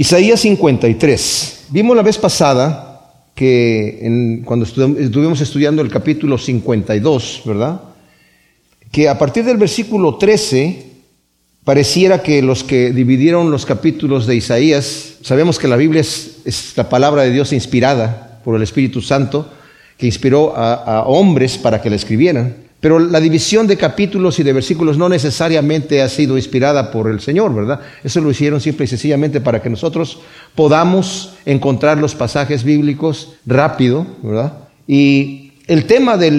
Isaías 53. Vimos la vez pasada que cuando estuvimos estudiando el capítulo 52, ¿verdad? Que a partir del versículo 13 pareciera que los que dividieron los capítulos de Isaías, sabemos que la Biblia es, la palabra de Dios inspirada por el Espíritu Santo, que inspiró a hombres para que la escribieran. Pero la división de capítulos y de versículos no necesariamente ha sido inspirada por el Señor, ¿verdad? Eso lo hicieron simple y sencillamente para que nosotros podamos encontrar los pasajes bíblicos rápido, ¿verdad? Y el tema de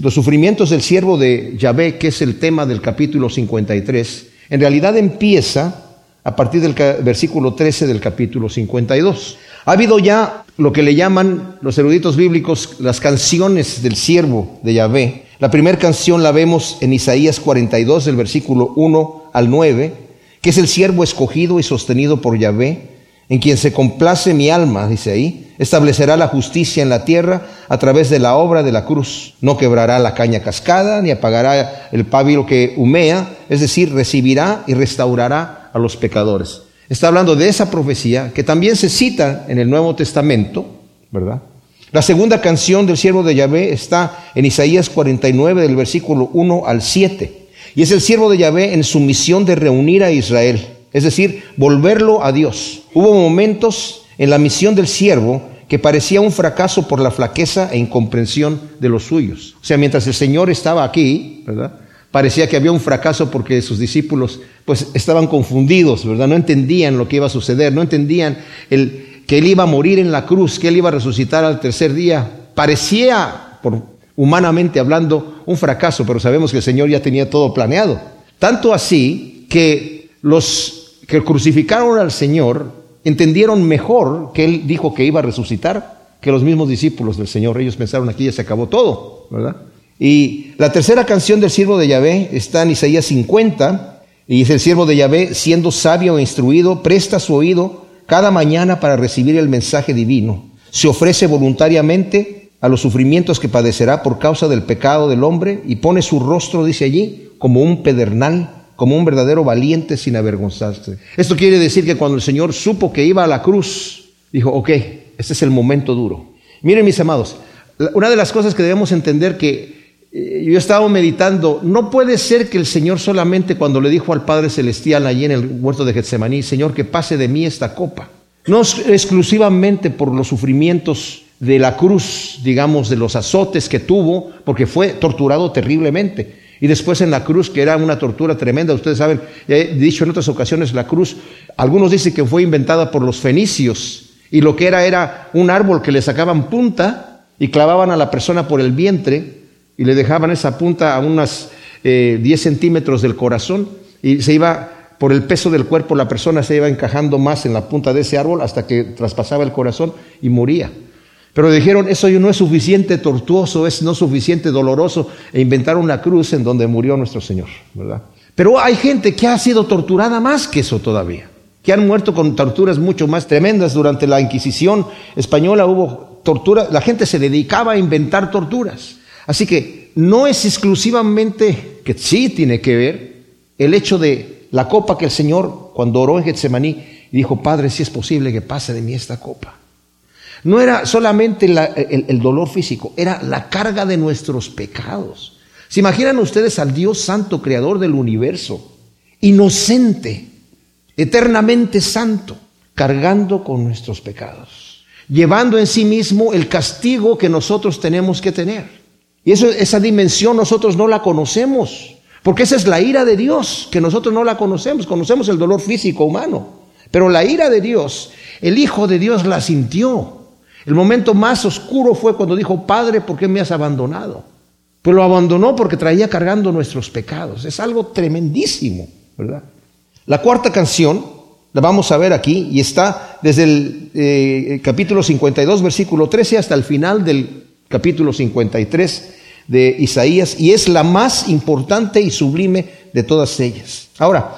los sufrimientos del siervo de Yahvé, que es el tema del capítulo 53, en realidad empieza a partir del versículo 13 del capítulo 52. Ha habido ya lo que le llaman los eruditos bíblicos las canciones del siervo de Yahvé, la primera canción la vemos en Isaías 42, del versículo 1 al 9, que es el siervo escogido y sostenido por Yahvé, en quien se complace mi alma, dice ahí, establecerá la justicia en la tierra a través de la obra de la cruz. No quebrará la caña cascada, ni apagará el pábilo que humea, es decir, recibirá y restaurará a los pecadores. Está hablando de esa profecía que también se cita en el Nuevo Testamento, ¿verdad? La segunda canción del siervo de Yahvé está en Isaías 49 del versículo 1 al 7. Y es el siervo de Yahvé en su misión de reunir a Israel, es decir, volverlo a Dios. Hubo momentos en la misión del siervo que parecía un fracaso por la flaqueza e incomprensión de los suyos. O sea, mientras el Señor estaba aquí, ¿verdad? Parecía que había un fracaso porque sus discípulos pues estaban confundidos, ¿verdad? No entendían lo que iba a suceder, no entendían el, que él iba a morir en la cruz, que él iba a resucitar al tercer día. Parecía, por, humanamente hablando, un fracaso, pero sabemos que el Señor ya tenía todo planeado. Tanto así que los que crucificaron al Señor entendieron mejor que él dijo que iba a resucitar que los mismos discípulos del Señor. Ellos pensaron aquí ya se acabó todo, ¿verdad? Y la tercera canción del siervo de Yahvé está en Isaías 50, y dice el siervo de Yahvé, siendo sabio e instruido, presta su oído cada mañana para recibir el mensaje divino. Se ofrece voluntariamente a los sufrimientos que padecerá por causa del pecado del hombre y pone su rostro, dice allí, como un pedernal, como un verdadero valiente sin avergonzarse. Esto quiere decir que cuando el Señor supo que iba a la cruz, dijo, ok, este es el momento duro. Miren mis amados, una de las cosas que debemos entender que yo estaba meditando, no puede ser que el Señor solamente cuando le dijo al Padre Celestial allí en el huerto de Getsemaní, Señor, que pase de mí esta copa, no exclusivamente por los sufrimientos de la cruz, digamos, de los azotes que tuvo, porque fue torturado terriblemente. Y después en la cruz, que era una tortura tremenda, ustedes saben, he dicho en otras ocasiones, la cruz, algunos dicen que fue inventada por los fenicios, y lo que era era un árbol que le sacaban punta y clavaban a la persona por el vientre, y le dejaban esa punta a unas 10 eh, centímetros del corazón y se iba, por el peso del cuerpo, la persona se iba encajando más en la punta de ese árbol hasta que traspasaba el corazón y moría. Pero dijeron, eso no es suficiente tortuoso, es no suficiente doloroso, e inventaron una cruz en donde murió nuestro Señor, ¿verdad? Pero hay gente que ha sido torturada más que eso todavía, que han muerto con torturas mucho más tremendas. Durante la Inquisición española hubo tortura, la gente se dedicaba a inventar torturas. Así que no es exclusivamente, que sí tiene que ver, el hecho de la copa que el Señor, cuando oró en Getsemaní, dijo, Padre, si es posible que pase de mí esta copa. No era solamente el, el, dolor físico, era la carga de nuestros pecados. ¿Se imaginan ustedes al Dios Santo, Creador del universo, inocente, eternamente santo, cargando con nuestros pecados, llevando en sí mismo el castigo que nosotros tenemos que tener? Y esa dimensión nosotros no la conocemos, porque esa es la ira de Dios, que nosotros no la conocemos, conocemos el dolor físico humano, pero la ira de Dios, el Hijo de Dios la sintió. El momento más oscuro fue cuando dijo, Padre, ¿por qué me has abandonado? Pues lo abandonó porque traía cargando nuestros pecados. Es algo tremendísimo, ¿verdad? La cuarta canción la vamos a ver aquí y está desde el eh, capítulo 52, versículo 13 hasta el final del capítulo 53 de Isaías, y es la más importante y sublime de todas ellas. Ahora,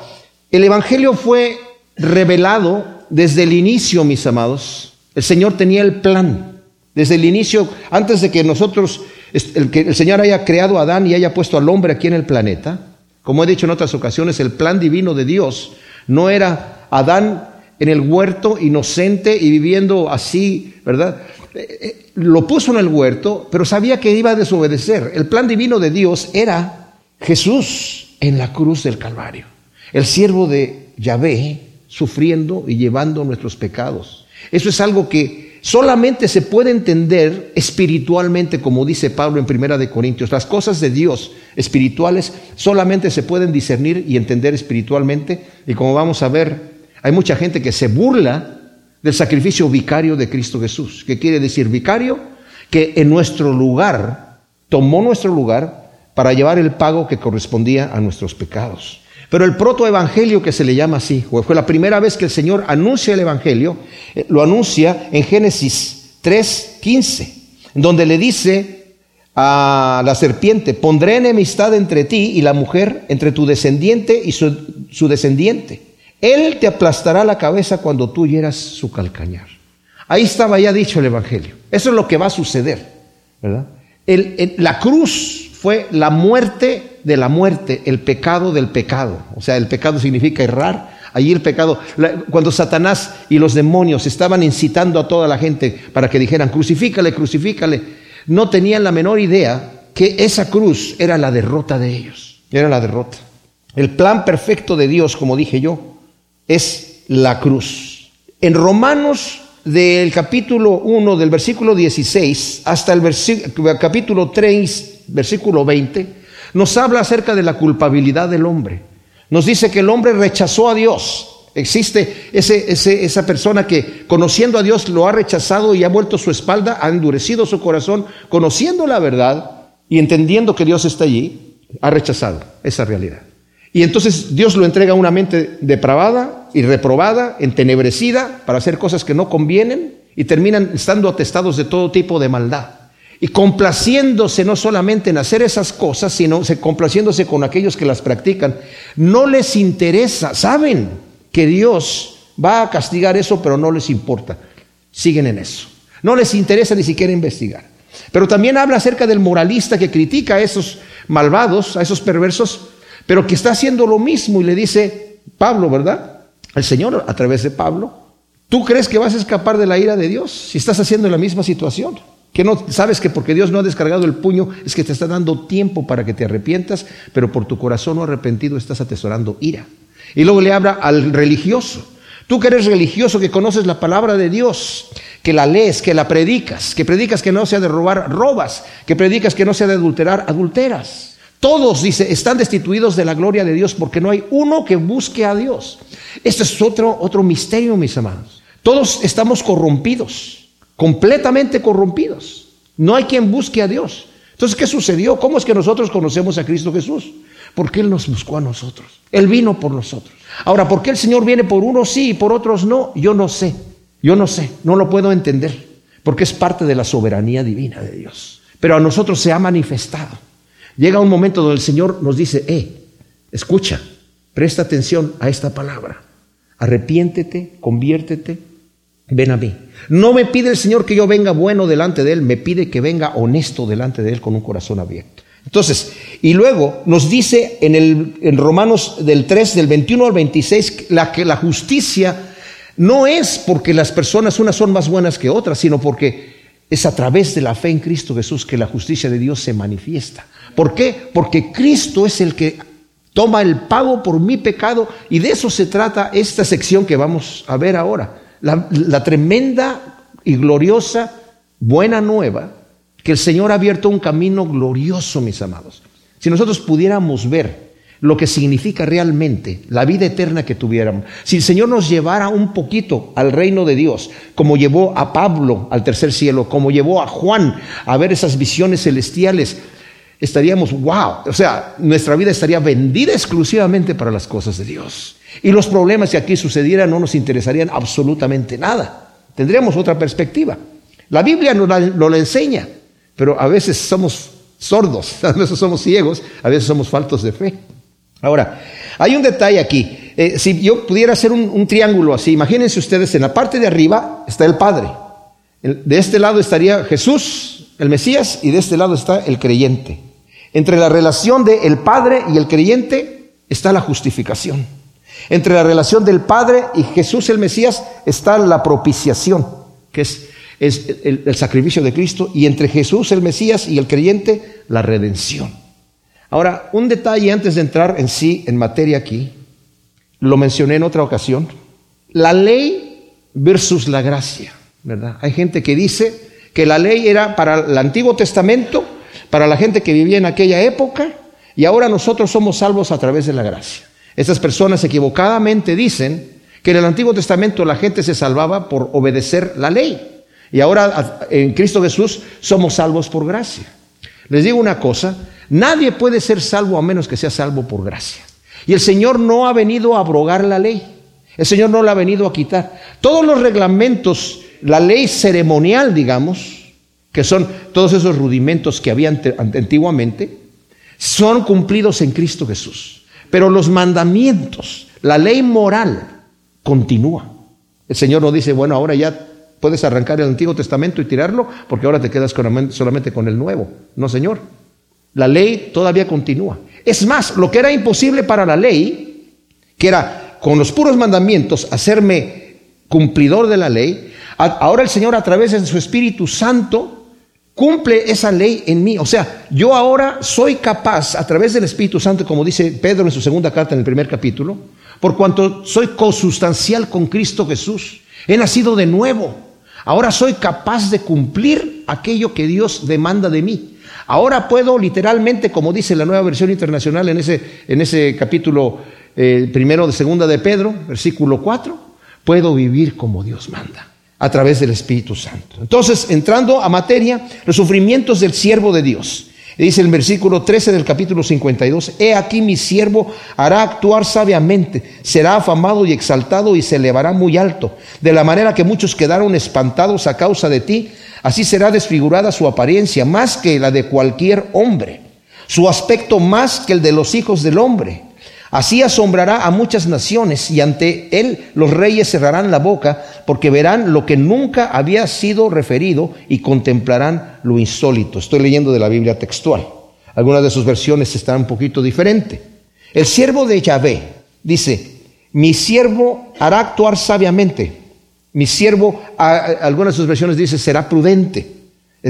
el Evangelio fue revelado desde el inicio, mis amados. El Señor tenía el plan. Desde el inicio, antes de que nosotros, el, que el Señor haya creado a Adán y haya puesto al hombre aquí en el planeta, como he dicho en otras ocasiones, el plan divino de Dios no era Adán en el huerto inocente y viviendo así, ¿verdad? Eh, eh, lo puso en el huerto, pero sabía que iba a desobedecer. El plan divino de Dios era Jesús en la cruz del Calvario, el siervo de Yahvé sufriendo y llevando nuestros pecados. Eso es algo que solamente se puede entender espiritualmente, como dice Pablo en Primera de Corintios. Las cosas de Dios espirituales solamente se pueden discernir y entender espiritualmente. Y como vamos a ver, hay mucha gente que se burla del sacrificio vicario de Cristo Jesús. ¿Qué quiere decir vicario? Que en nuestro lugar, tomó nuestro lugar para llevar el pago que correspondía a nuestros pecados. Pero el protoevangelio que se le llama así, fue la primera vez que el Señor anuncia el evangelio, eh, lo anuncia en Génesis 3:15, donde le dice a la serpiente, pondré enemistad entre ti y la mujer, entre tu descendiente y su, su descendiente. Él te aplastará la cabeza cuando tú hieras su calcañar. Ahí estaba ya dicho el Evangelio. Eso es lo que va a suceder, ¿verdad? la cruz fue la muerte de la muerte, el pecado del pecado. O sea, el pecado significa errar. Allí el pecado, cuando Satanás y los demonios estaban incitando a toda la gente para que dijeran, crucifícale, crucifícale, no tenían la menor idea que esa cruz era la derrota de ellos. Era la derrota. El plan perfecto de Dios, como dije yo, es la cruz. En Romanos del capítulo 1, del versículo 16 hasta el capítulo 3, versículo 20, nos habla acerca de la culpabilidad del hombre. Nos dice que el hombre rechazó a Dios. Existe ese, esa persona que conociendo a Dios lo ha rechazado y ha vuelto su espalda, ha endurecido su corazón, conociendo la verdad y entendiendo que Dios está allí, ha rechazado esa realidad. Y entonces Dios lo entrega a una mente depravada y reprobada, entenebrecida, para hacer cosas que no convienen y terminan estando atestados de todo tipo de maldad. Y complaciéndose no solamente en hacer esas cosas, sino complaciéndose con aquellos que las practican. No les interesa, saben que Dios va a castigar eso, pero no les importa. Siguen en eso. No les interesa ni siquiera investigar. Pero también habla acerca del moralista que critica a esos malvados, a esos perversos, pero que está haciendo lo mismo y le dice Pablo, ¿verdad? El Señor a través de Pablo, ¿tú crees que vas a escapar de la ira de Dios si estás haciendo la misma situación? Que no sabes que porque Dios no ha descargado el puño es que te está dando tiempo para que te arrepientas, pero por tu corazón no arrepentido estás atesorando ira. Y luego le habla al religioso. Tú que eres religioso, que conoces la palabra de Dios, que la lees, que la predicas, que predicas que no sea de robar, robas, que predicas que no sea de adulterar, adulteras. Todos, dice, están destituidos de la gloria de Dios porque no hay uno que busque a Dios. Esto es otro, otro misterio, mis amados. Todos estamos corrompidos, completamente corrompidos. No hay quien busque a Dios. Entonces, ¿qué sucedió? ¿Cómo es que nosotros conocemos a Cristo Jesús? Porque Él nos buscó a nosotros. Él vino por nosotros. Ahora, ¿por qué el Señor viene por unos sí y por otros no? Yo no sé. Yo no sé. No lo puedo entender. Porque es parte de la soberanía divina de Dios. Pero a nosotros se ha manifestado. Llega un momento donde el Señor nos dice, eh, escucha, presta atención a esta palabra. Arrepiéntete, conviértete, ven a mí. No me pide el Señor que yo venga bueno delante de Él, me pide que venga honesto delante de Él con un corazón abierto. Entonces, y luego nos dice en, el, en Romanos del 3, del 21 al 26, la, que la justicia no es porque las personas unas son más buenas que otras, sino porque es a través de la fe en Cristo Jesús que la justicia de Dios se manifiesta. ¿Por qué? Porque Cristo es el que toma el pago por mi pecado y de eso se trata esta sección que vamos a ver ahora. La, tremenda y gloriosa buena nueva que el Señor ha abierto un camino glorioso, mis amados. Si nosotros pudiéramos ver lo que significa realmente la vida eterna que tuviéramos. Si el Señor nos llevara un poquito al reino de Dios, como llevó a Pablo al tercer cielo, como llevó a Juan a ver esas visiones celestiales, estaríamos, wow, o sea, nuestra vida estaría vendida exclusivamente para las cosas de Dios. Y los problemas que aquí sucedieran no nos interesarían absolutamente nada. Tendríamos otra perspectiva. La Biblia nos lo enseña, pero a veces somos sordos, a veces somos ciegos, a veces somos faltos de fe. Ahora, hay un detalle aquí. Eh, si yo pudiera hacer un, triángulo así, imagínense ustedes, en la parte de arriba está el Padre. de este lado estaría Jesús, el Mesías, y de este lado está el creyente. Entre la relación de el Padre y el creyente está la justificación. Entre la relación del Padre y Jesús el Mesías está la propiciación, que es, el sacrificio de Cristo, y entre Jesús el Mesías y el creyente, la redención. Ahora, un detalle antes de entrar en sí, en materia aquí, lo mencioné en otra ocasión, la ley versus la gracia, ¿verdad? Hay gente que dice que la ley era para el Antiguo Testamento, para la gente que vivía en aquella época, y ahora nosotros somos salvos a través de la gracia. Estas personas equivocadamente dicen que en el Antiguo Testamento la gente se salvaba por obedecer la ley. Y ahora en Cristo Jesús somos salvos por gracia. Les digo una cosa, nadie puede ser salvo a menos que sea salvo por gracia. Y el Señor no ha venido a abrogar la ley. El Señor no la ha venido a quitar. Todos los reglamentos, la ley ceremonial, digamos, que son todos esos rudimentos que había antiguamente, son cumplidos en Cristo Jesús. Pero los mandamientos, la ley moral, continúa. El Señor no dice, bueno, ahora ya puedes arrancar el Antiguo Testamento y tirarlo porque ahora te quedas solamente con el Nuevo. No, Señor. La ley todavía continúa. Es más, lo que era imposible para la ley, que era con los puros mandamientos hacerme cumplidor de la ley, ahora el Señor a través de su Espíritu Santo cumple esa ley en mí. O sea, yo ahora soy capaz, a través del Espíritu Santo, como dice Pedro en su segunda carta en el primer capítulo, por cuanto soy consustancial con Cristo Jesús. He nacido de nuevo. Ahora soy capaz de cumplir aquello que Dios demanda de mí. Ahora puedo literalmente, como dice la nueva versión internacional en ese, en ese capítulo eh, primero de segunda de Pedro, versículo 4, puedo vivir como Dios manda a través del Espíritu Santo. Entonces, entrando a materia, los sufrimientos del siervo de Dios. Dice el versículo 13 del capítulo 52, He aquí mi siervo hará actuar sabiamente, será afamado y exaltado y se elevará muy alto, de la manera que muchos quedaron espantados a causa de ti, así será desfigurada su apariencia más que la de cualquier hombre, su aspecto más que el de los hijos del hombre Así asombrará a muchas naciones y ante él los reyes cerrarán la boca porque verán lo que nunca había sido referido y contemplarán lo insólito. Estoy leyendo de la Biblia textual. Algunas de sus versiones están un poquito diferentes. El siervo de Yahvé dice, mi siervo hará actuar sabiamente. Mi siervo, algunas de sus versiones dice, será prudente.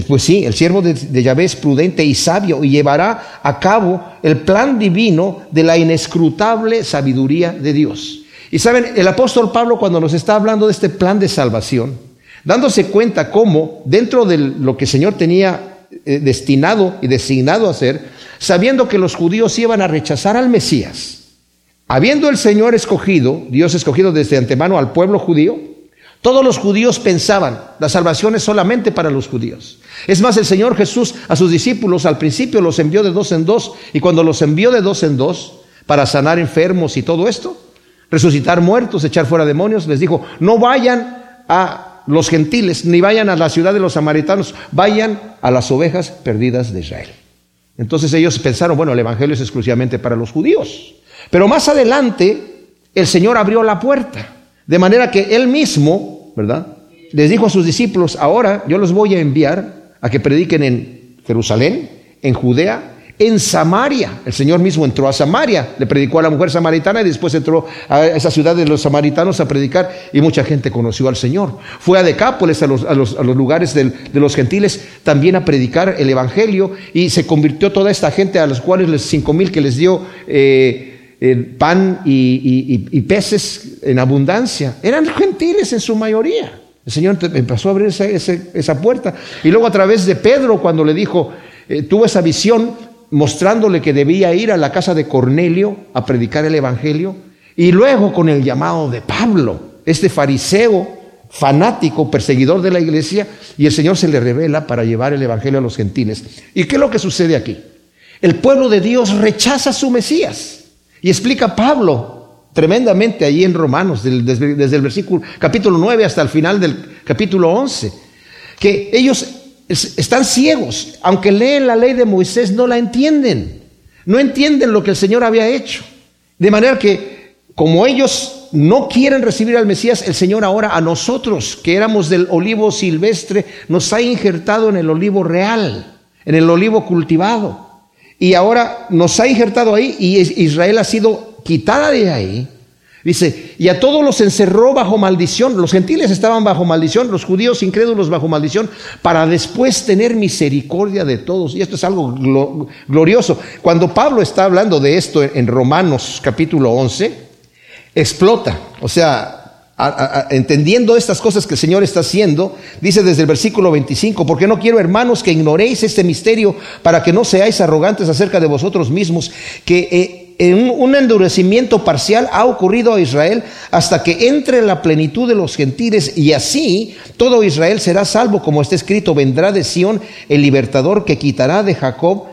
Pues sí, el siervo de, Yahvé es prudente y sabio y llevará a cabo el plan divino de la inescrutable sabiduría de Dios. Y saben, el apóstol Pablo cuando nos está hablando de este plan de salvación, dándose cuenta cómo dentro de lo que el Señor tenía eh, destinado y designado a hacer, sabiendo que los judíos iban a rechazar al Mesías, habiendo el Señor escogido, Dios escogido desde antemano al pueblo judío, todos los judíos pensaban, la salvación es solamente para los judíos. Es más, el Señor Jesús a sus discípulos al principio los envió de dos en dos y cuando los envió de dos en dos para sanar enfermos y todo esto, resucitar muertos, echar fuera demonios, les dijo, no vayan a los gentiles ni vayan a la ciudad de los samaritanos, vayan a las ovejas perdidas de Israel. Entonces ellos pensaron, bueno, el Evangelio es exclusivamente para los judíos. Pero más adelante el Señor abrió la puerta, de manera que él mismo ¿verdad? Les dijo a sus discípulos, ahora yo los voy a enviar a que prediquen en Jerusalén, en Judea, en Samaria. El Señor mismo entró a Samaria, le predicó a la mujer samaritana y después entró a esa ciudad de los samaritanos a predicar y mucha gente conoció al Señor. Fue a Decápolis, a los, lugares de los gentiles, también a predicar el Evangelio y se convirtió toda esta gente a los cuales los cinco mil que les dio eh, eh, pan y peces en abundancia. Eran gentiles en su mayoría. El Señor empezó a abrir esa, puerta. Y luego a través de Pedro, cuando le dijo, eh, tuvo esa visión mostrándole que debía ir a la casa de Cornelio a predicar el Evangelio. Y luego con el llamado de Pablo, este fariseo fanático, perseguidor de la iglesia, y el Señor se le revela para llevar el Evangelio a los gentiles. ¿Y qué es lo que sucede aquí? El pueblo de Dios rechaza a su Mesías. Y explica Pablo, tremendamente allí en Romanos, desde, el versículo capítulo 9 hasta el final del capítulo 11, que ellos están ciegos, aunque leen la ley de Moisés, no la entienden, no entienden lo que el Señor había hecho. De manera que, como ellos no quieren recibir al Mesías, el Señor ahora a nosotros, que éramos del olivo silvestre, nos ha injertado en el olivo real, en el olivo cultivado. Y ahora nos ha injertado ahí y Israel ha sido quitada de ahí, Dice, y a todos los encerró bajo maldición. Los gentiles estaban bajo maldición, los judíos incrédulos bajo maldición, para después tener misericordia de todos. Y esto es algo glorioso. Cuando Pablo está hablando de esto en Romanos capítulo 11, explota. O sea, entendiendo estas cosas que el Señor está haciendo, dice desde el versículo 25, porque no quiero hermanos que ignoréis este misterio para que no seáis arrogantes acerca de vosotros mismos, que eh, en un endurecimiento parcial ha ocurrido a Israel hasta que entre la plenitud de los gentiles y así todo Israel será salvo, como está escrito, vendrá de Sión el libertador que quitará de Jacob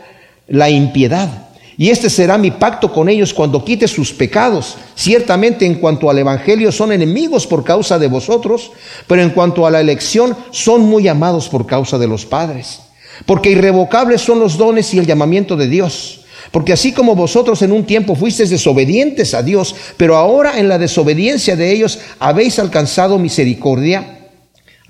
la impiedad. Y este será mi pacto con ellos cuando quite sus pecados. Ciertamente en cuanto al Evangelio son enemigos por causa de vosotros, pero en cuanto a la elección son muy amados por causa de los padres. Porque irrevocables son los dones y el llamamiento de Dios. Porque así como vosotros en un tiempo fuisteis desobedientes a Dios, pero ahora en la desobediencia de ellos habéis alcanzado misericordia,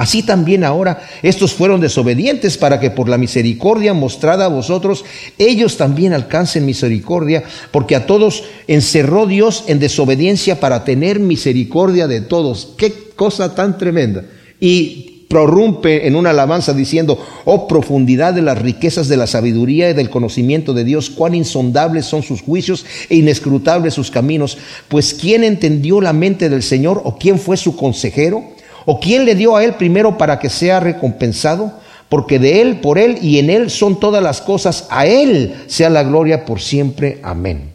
Así también ahora estos fueron desobedientes para que por la misericordia mostrada a vosotros, ellos también alcancen misericordia, porque a todos encerró Dios en desobediencia para tener misericordia de todos. Qué cosa tan tremenda. Y prorrumpe en una alabanza diciendo, oh profundidad de las riquezas de la sabiduría y del conocimiento de Dios, cuán insondables son sus juicios e inescrutables sus caminos, pues ¿quién entendió la mente del Señor o quién fue su consejero? ¿O quién le dio a él primero para que sea recompensado? Porque de él, por él y en él son todas las cosas. A él sea la gloria por siempre. Amén.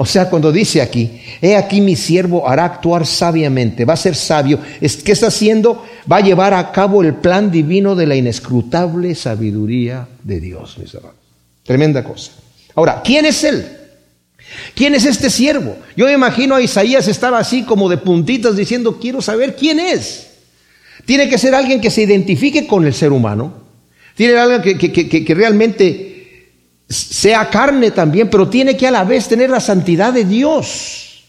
O sea, cuando dice aquí, he aquí mi siervo hará actuar sabiamente, va a ser sabio. ¿Qué está haciendo? Va a llevar a cabo el plan divino de la inescrutable sabiduría de Dios, mis hermanos. Tremenda cosa. Ahora, ¿quién es él? ¿Quién es este siervo? Yo me imagino a Isaías estaba así como de puntitas diciendo, quiero saber quién es. Tiene que ser alguien que se identifique con el ser humano. Tiene alguien que, que realmente sea carne también, pero tiene que a la vez tener la santidad de Dios.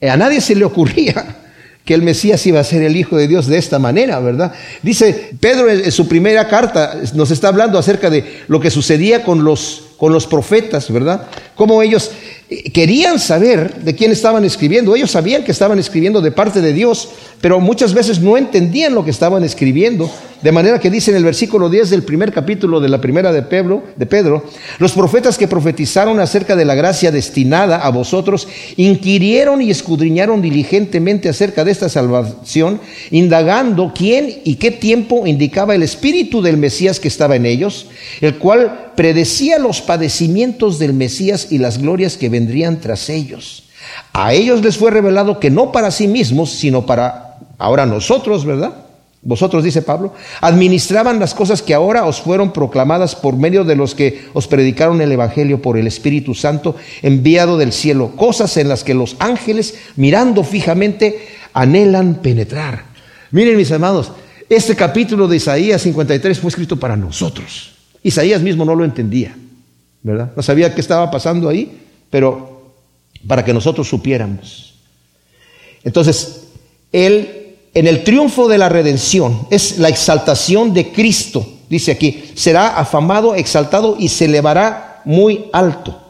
A nadie se le ocurría que el Mesías iba a ser el Hijo de Dios de esta manera, ¿verdad? Dice Pedro en su primera carta, nos está hablando acerca de lo que sucedía con los, con los profetas, ¿verdad? Cómo ellos querían saber de quién estaban escribiendo. Ellos sabían que estaban escribiendo de parte de Dios, pero muchas veces no entendían lo que estaban escribiendo. De manera que dice en el versículo 10 del primer capítulo de la primera de Pedro, de Pedro, los profetas que profetizaron acerca de la gracia destinada a vosotros, inquirieron y escudriñaron diligentemente acerca de esta salvación, indagando quién y qué tiempo indicaba el espíritu del Mesías que estaba en ellos, el cual predecía los padecimientos del Mesías y las glorias que vendrían tras ellos. A ellos les fue revelado que no para sí mismos, sino para ahora nosotros, ¿verdad? Vosotros, dice Pablo, administraban las cosas que ahora os fueron proclamadas por medio de los que os predicaron el Evangelio por el Espíritu Santo enviado del cielo, cosas en las que los ángeles, mirando fijamente, anhelan penetrar. Miren mis amados, este capítulo de Isaías 53 fue escrito para nosotros. Isaías mismo no lo entendía, ¿verdad? No sabía qué estaba pasando ahí, pero para que nosotros supiéramos. Entonces, él en el triunfo de la redención, es la exaltación de Cristo, dice aquí, será afamado, exaltado y se elevará muy alto.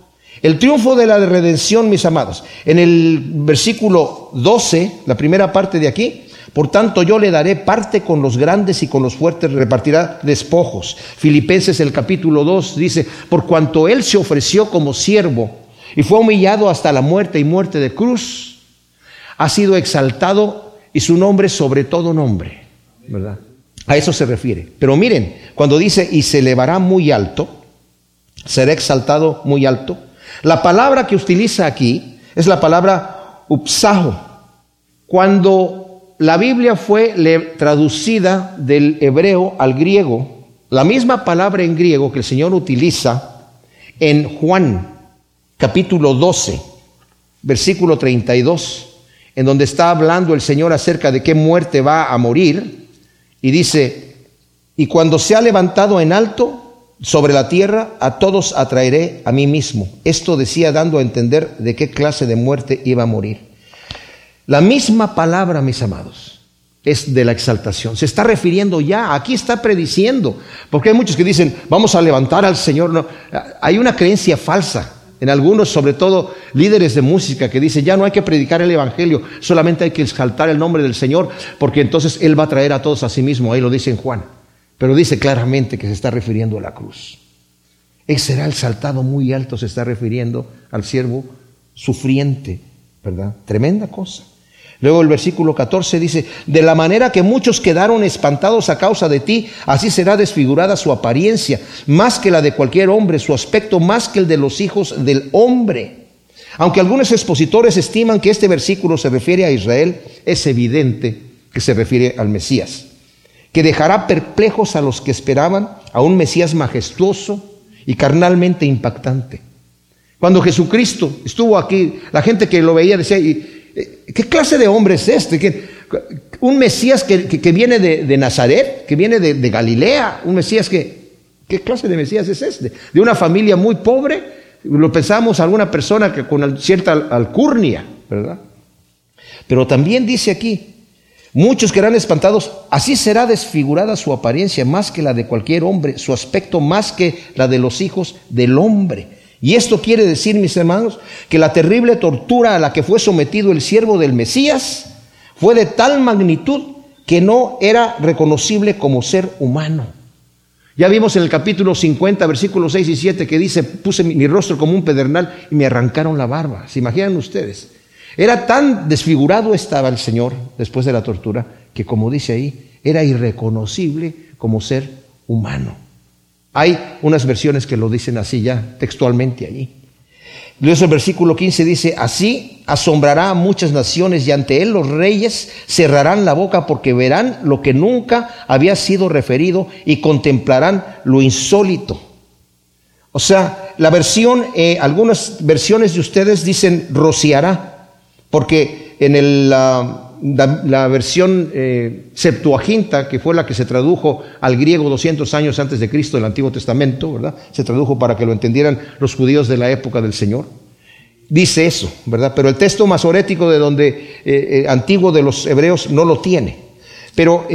El triunfo de la redención, mis amados, en el versículo 12, la primera parte de aquí, por tanto yo le daré parte con los grandes y con los fuertes repartirá despojos. Filipenses el capítulo 2 dice, por cuanto él se ofreció como siervo y fue humillado hasta la muerte y muerte de cruz, ha sido exaltado y su nombre sobre todo nombre, ¿verdad? A eso se refiere. Pero miren, cuando dice y se elevará muy alto, será exaltado muy alto, la palabra que utiliza aquí es la palabra upsajo. Cuando la Biblia fue traducida del hebreo al griego, la misma palabra en griego que el Señor utiliza en Juan capítulo 12, versículo 32, en donde está hablando el Señor acerca de qué muerte va a morir, y dice, y cuando se ha levantado en alto sobre la tierra, a todos atraeré a mí mismo. Esto decía dando a entender de qué clase de muerte iba a morir. La misma palabra, mis amados, es de la exaltación. Se está refiriendo ya, aquí está prediciendo, porque hay muchos que dicen, vamos a levantar al Señor. No, hay una creencia falsa En algunos, sobre todo líderes de música, que dicen, ya no hay que predicar el Evangelio, solamente hay que exaltar el nombre del Señor, porque entonces Él va a traer a todos a sí mismo. Ahí lo dice en Juan. Pero dice claramente que se está refiriendo a la cruz. Ese será el saltado muy alto, se está refiriendo al siervo sufriente, ¿verdad? Tremenda cosa. Luego el versículo 14 dice, de la manera que muchos quedaron espantados a causa de ti, así será desfigurada su apariencia, más que la de cualquier hombre, su aspecto más que el de los hijos del hombre. Aunque algunos expositores estiman que este versículo se refiere a Israel, es evidente que se refiere al Mesías, que dejará perplejos a los que esperaban a un Mesías majestuoso y carnalmente impactante. Cuando Jesucristo estuvo aquí, la gente que lo veía decía, ¿Qué clase de hombre es este? Un Mesías que, viene de, Nazaret, que viene de, Galilea, un Mesías que... ¿Qué clase de Mesías es este? De una familia muy pobre, lo pensamos alguna persona que con cierta alcurnia, ¿verdad? Pero también dice aquí, muchos que eran espantados, así será desfigurada su apariencia más que la de cualquier hombre, su aspecto más que la de los hijos del hombre. Y esto quiere decir, mis hermanos, que la terrible tortura a la que fue sometido el siervo del Mesías fue de tal magnitud que no era reconocible como ser humano. Ya vimos en el capítulo 50, versículos 6 y 7, que dice, puse mi, rostro como un pedernal y me arrancaron la barba. ¿Se imaginan ustedes? Era tan desfigurado estaba el Señor después de la tortura que, como dice ahí, era irreconocible como ser humano. Hay unas versiones que lo dicen así ya textualmente allí. Luego el versículo 15 dice, así asombrará a muchas naciones y ante él los reyes cerrarán la boca porque verán lo que nunca había sido referido y contemplarán lo insólito. O sea, la versión, eh, algunas versiones de ustedes dicen rociará, porque en el, la, versión eh, Septuaginta, que fue la que se tradujo al griego 200 años antes de Cristo del Antiguo Testamento, ¿verdad? Se tradujo para que lo entendieran los judíos de la época del Señor. Dice eso, ¿verdad? Pero el texto masorético de donde eh, eh, antiguo de los hebreos no lo tiene. Pero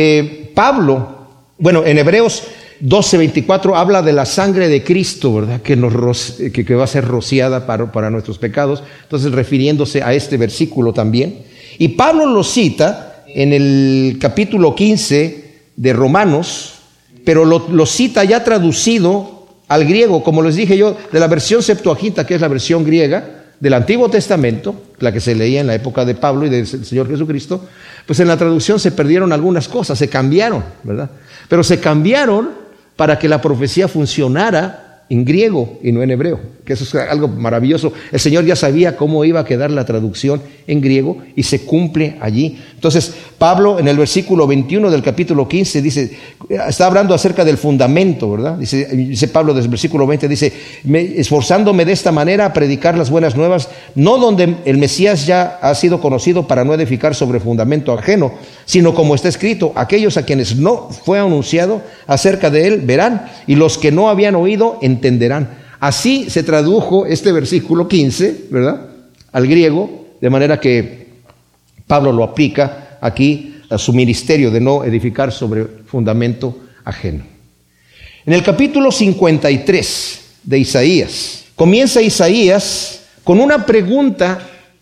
Pablo, bueno, en Hebreos 12:24 habla de la sangre de Cristo, ¿verdad? Que, nos, que, va a ser rociada para, para, nuestros pecados. Entonces, refiriéndose a este versículo también. Y Pablo lo cita en el capítulo 15 de Romanos, pero lo, cita ya traducido al griego, como les dije yo, de la versión Septuaginta, que es la versión griega del Antiguo Testamento, la que se leía en la época de Pablo y del Señor Jesucristo, pues en la traducción se perdieron algunas cosas, se cambiaron, ¿verdad? Pero se cambiaron para que la profecía funcionara en griego y no en hebreo, que eso es algo maravilloso. El Señor ya sabía cómo iba a quedar la traducción en griego y se cumple allí. Entonces, Pablo en el versículo 21 del capítulo 15 dice, está hablando acerca del fundamento, ¿verdad? Dice, dice Pablo desde el versículo 20, dice, esforzándome de esta manera a predicar las buenas nuevas, no donde el Mesías ya ha sido conocido para no edificar sobre fundamento ajeno, sino como está escrito, aquellos a quienes no fue anunciado acerca de él verán, y los que no habían oído entenderán. Así se tradujo este versículo 15, ¿verdad? Al griego, de manera que Pablo lo aplica aquí a su ministerio de no edificar sobre fundamento ajeno. En el capítulo 53 de Isaías, comienza Isaías con una pregunta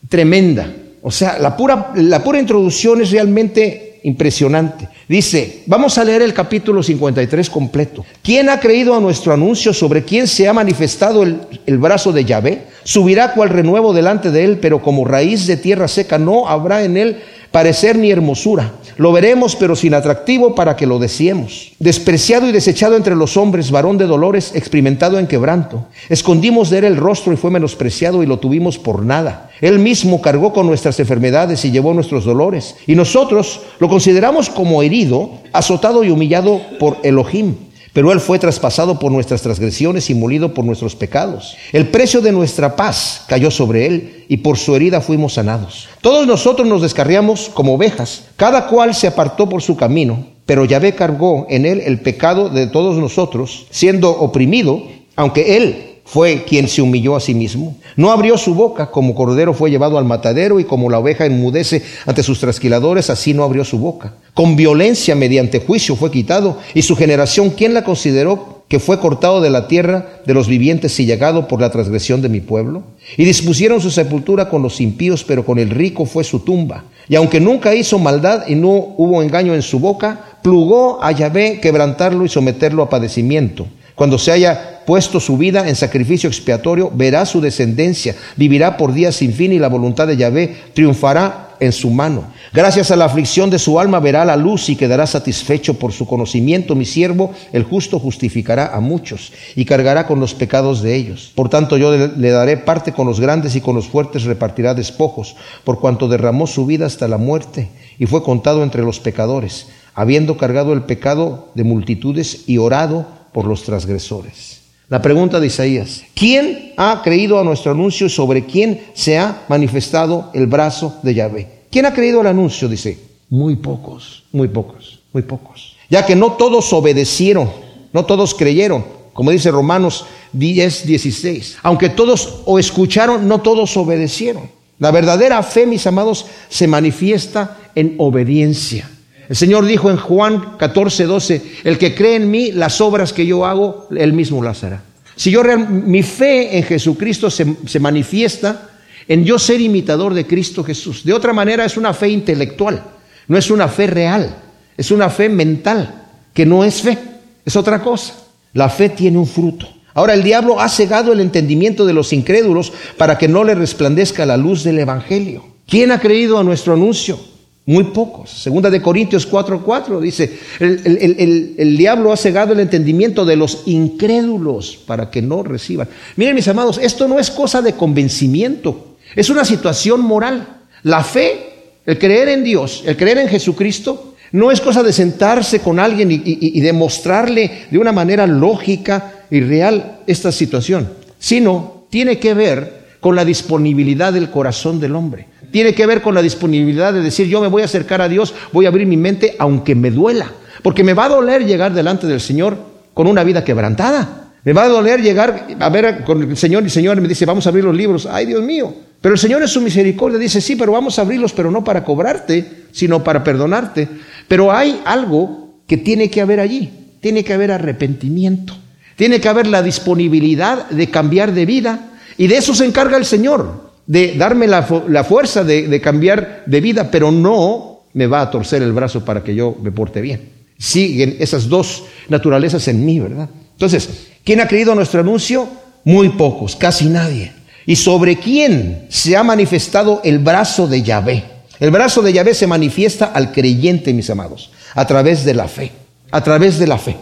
tremenda. O sea, la pura, la pura introducción es realmente impresionante. Dice, vamos a leer el capítulo 53 completo. ¿Quién ha creído a nuestro anuncio sobre quién se ha manifestado el, el, brazo de Yahvé? Subirá cual renuevo delante de él, pero como raíz de tierra seca no habrá en él parecer ni hermosura. Lo veremos, pero sin atractivo para que lo deseemos. Despreciado y desechado entre los hombres, varón de dolores, experimentado en quebranto. Escondimos de él el rostro y fue menospreciado y lo tuvimos por nada. Él mismo cargó con nuestras enfermedades y llevó nuestros dolores. Y nosotros lo consideramos como herido, azotado y humillado por Elohim pero Él fue traspasado por nuestras transgresiones y molido por nuestros pecados. El precio de nuestra paz cayó sobre Él y por su herida fuimos sanados. Todos nosotros nos descarriamos como ovejas, cada cual se apartó por su camino, pero Yahvé cargó en Él el pecado de todos nosotros, siendo oprimido, aunque Él fue quien se humilló a sí mismo. No abrió su boca, como cordero fue llevado al matadero y como la oveja enmudece ante sus trasquiladores, así no abrió su boca. Con violencia mediante juicio fue quitado y su generación, ¿quién la consideró? que fue cortado de la tierra de los vivientes y llegado por la transgresión de mi pueblo? Y dispusieron su sepultura con los impíos, pero con el rico fue su tumba. Y aunque nunca hizo maldad y no hubo engaño en su boca, plugó a Yahvé quebrantarlo y someterlo a padecimiento. Cuando se haya puesto su vida en sacrificio expiatorio, verá su descendencia, vivirá por días sin fin y la voluntad de Yahvé triunfará en su mano. Gracias a la aflicción de su alma verá la luz y quedará satisfecho por su conocimiento. Mi siervo, el justo, justificará a muchos y cargará con los pecados de ellos. Por tanto, yo le daré parte con los grandes y con los fuertes repartirá despojos, por cuanto derramó su vida hasta la muerte y fue contado entre los pecadores, habiendo cargado el pecado de multitudes y orado por los transgresores. La pregunta de Isaías, ¿quién ha creído a nuestro anuncio sobre quién se ha manifestado el brazo de Yahvé? ¿Quién ha creído al anuncio? Dice, muy pocos, muy pocos, muy pocos. Ya que no todos obedecieron, no todos creyeron, como dice Romanos 10, 16. Aunque todos o escucharon, no todos obedecieron. La verdadera fe, mis amados, se manifiesta en obediencia. El Señor dijo en Juan 14, 12, el que cree en mí, las obras que yo hago, él mismo las hará. Si yo mi fe en Jesucristo se, se manifiesta en yo ser imitador de Cristo Jesús. De otra manera es una fe intelectual, no es una fe real, es una fe mental, que no es fe, es otra cosa. La fe tiene un fruto. Ahora el diablo ha cegado el entendimiento de los incrédulos para que no le resplandezca la luz del Evangelio. ¿Quién ha creído a nuestro anuncio? Muy pocos. Segunda de Corintios 4:4 dice, el, el, diablo ha cegado el entendimiento de los incrédulos para que no reciban. Miren mis amados, esto no es cosa de convencimiento, es una situación moral. La fe, el creer en Dios, el creer en Jesucristo, no es cosa de sentarse con alguien y, y demostrarle de una manera lógica y real esta situación, sino tiene que ver con la disponibilidad del corazón del hombre. Tiene que ver con la disponibilidad de decir, yo me voy a acercar a Dios, voy a abrir mi mente aunque me duela. Porque me va a doler llegar delante del Señor con una vida quebrantada. Me va a doler llegar a ver con el Señor y el Señor me dice, vamos a abrir los libros. Ay, Dios mío. Pero el Señor es su misericordia dice, sí, pero vamos a abrirlos, pero no para cobrarte, sino para perdonarte. Pero hay algo que tiene que haber allí. Tiene que haber arrepentimiento. Tiene que haber la disponibilidad de cambiar de vida. Y de eso se encarga el Señor de darme la, fuerza de, de, cambiar de vida, pero no me va a torcer el brazo para que yo me porte bien. Siguen esas dos naturalezas en mí, ¿verdad? Entonces, ¿quién ha creído nuestro anuncio? Muy pocos, casi nadie. ¿Y sobre quién se ha manifestado el brazo de Yahvé? El brazo de Yahvé se manifiesta al creyente, mis amados, a través de la fe, a través de la fe.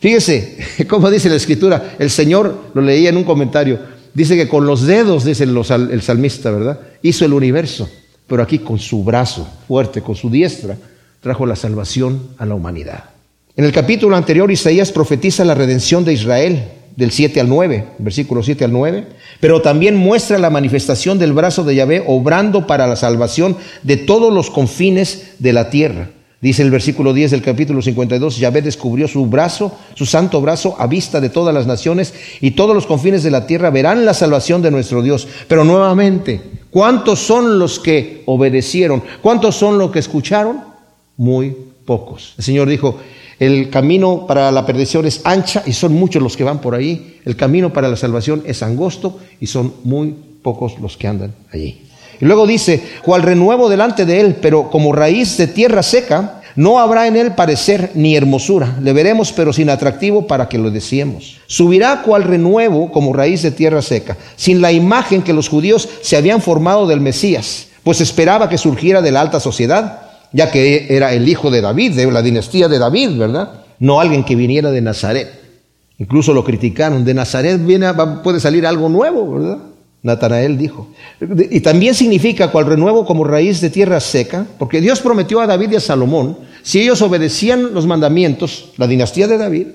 Fíjese cómo dice la escritura, el Señor, lo leía en un comentario, Dice que con los dedos, dice el salmista, ¿verdad? Hizo el universo, pero aquí con su brazo fuerte, con su diestra, trajo la salvación a la humanidad. En el capítulo anterior, Isaías profetiza la redención de Israel, del 7 al 9, versículo 7 al 9, pero también muestra la manifestación del brazo de Yahvé obrando para la salvación de todos los confines de la tierra. Dice el versículo 10 del capítulo 52, Yahvé descubrió su brazo, su santo brazo, a vista de todas las naciones, y todos los confines de la tierra verán la salvación de nuestro Dios. Pero nuevamente, ¿cuántos son los que obedecieron? ¿Cuántos son los que escucharon? Muy pocos. El Señor dijo, el camino para la perdición es ancha y son muchos los que van por ahí. El camino para la salvación es angosto y son muy pocos los que andan allí. Y luego dice, cual renuevo delante de él, pero como raíz de tierra seca, no habrá en él parecer ni hermosura. Le veremos, pero sin atractivo para que lo deseemos. Subirá cual renuevo como raíz de tierra seca, sin la imagen que los judíos se habían formado del Mesías, pues esperaba que surgiera de la alta sociedad, ya que era el hijo de David, de la dinastía de David, ¿verdad? No alguien que viniera de Nazaret. Incluso lo criticaron. De Nazaret viene, puede salir algo nuevo, ¿verdad? Natanael dijo. Y también significa cual renuevo como raíz de tierra seca, porque Dios prometió a David y a Salomón, si ellos obedecían los mandamientos, la dinastía de David,